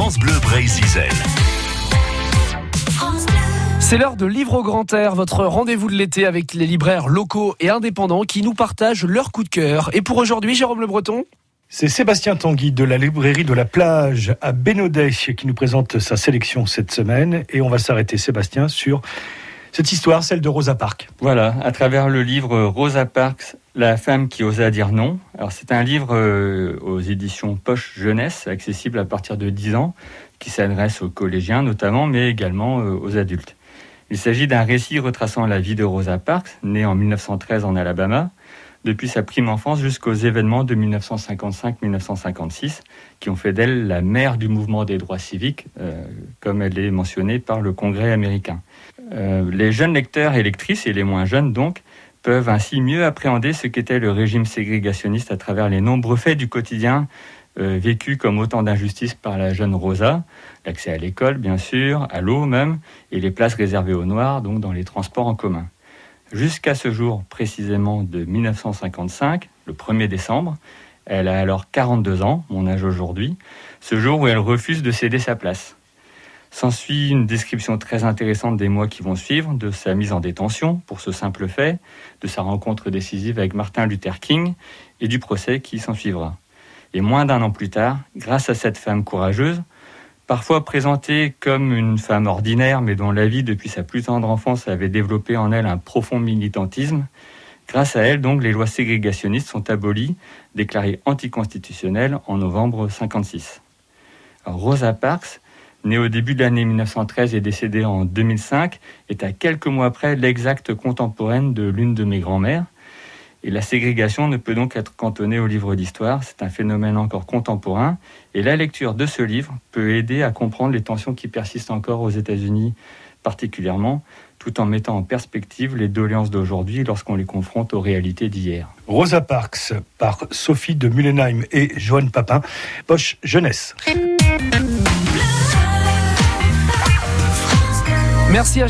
France Bleu Brésil. C'est l'heure de Livre au grand air, votre rendez-vous de l'été avec les libraires locaux et indépendants qui nous partagent leur coup de cœur. Et pour aujourd'hui, Jérôme Le Breton c'est Sébastien Tanguy de la librairie de la plage à Bénodet qui nous présente sa sélection cette semaine. Et on va s'arrêter, Sébastien, sur cette histoire, celle de Rosa Parks. Voilà, à travers le livre Rosa Parks, La femme qui osa dire non. Alors c'est un livre euh, aux éditions Poche Jeunesse, accessible à partir de 10 ans, qui s'adresse aux collégiens notamment, mais également euh, aux adultes. Il s'agit d'un récit retraçant la vie de Rosa Parks, née en 1913 en Alabama, depuis sa prime enfance jusqu'aux événements de 1955-1956, qui ont fait d'elle la mère du mouvement des droits civiques, euh, comme elle est mentionnée par le Congrès américain. Les jeunes lecteurs et lectrices, et les moins jeunes donc, peuvent ainsi mieux appréhender ce qu'était le régime ségrégationniste à travers les nombreux faits du quotidien euh, vécus comme autant d'injustices par la jeune Rosa, l'accès à l'école bien sûr, à l'eau même, et les places réservées aux Noirs, donc dans les transports en commun jusqu'à ce jour précisément de 1955, le 1er décembre. Elle a alors 42 ans, mon âge aujourd'hui, ce jour où elle refuse de céder sa place. S'ensuit une description très intéressante des mois qui vont suivre, de sa mise en détention pour ce simple fait, de sa rencontre décisive avec Martin Luther King et du procès qui s'en suivra. Et moins d'un an plus tard, grâce à cette femme courageuse, parfois présentée comme une femme ordinaire, mais dont la vie depuis sa plus tendre enfance avait développé en elle un profond militantisme. Grâce à elle, donc, les lois ségrégationnistes sont abolies, déclarées anticonstitutionnelles en novembre 56. Rosa Parks, née au début de l'année 1913 et décédée en 2005, est à quelques mois après l'exacte contemporaine de l'une de mes grand-mères. Et la ségrégation ne peut donc être cantonnée au livre d'histoire, c'est un phénomène encore contemporain. Et la lecture de ce livre peut aider à comprendre les tensions qui persistent encore aux États-Unis particulièrement, tout en mettant en perspective les doléances d'aujourd'hui lorsqu'on les confronte aux réalités d'hier. Rosa Parks par Sophie de Mullenheim et Joanne Papin, poche jeunesse. Merci à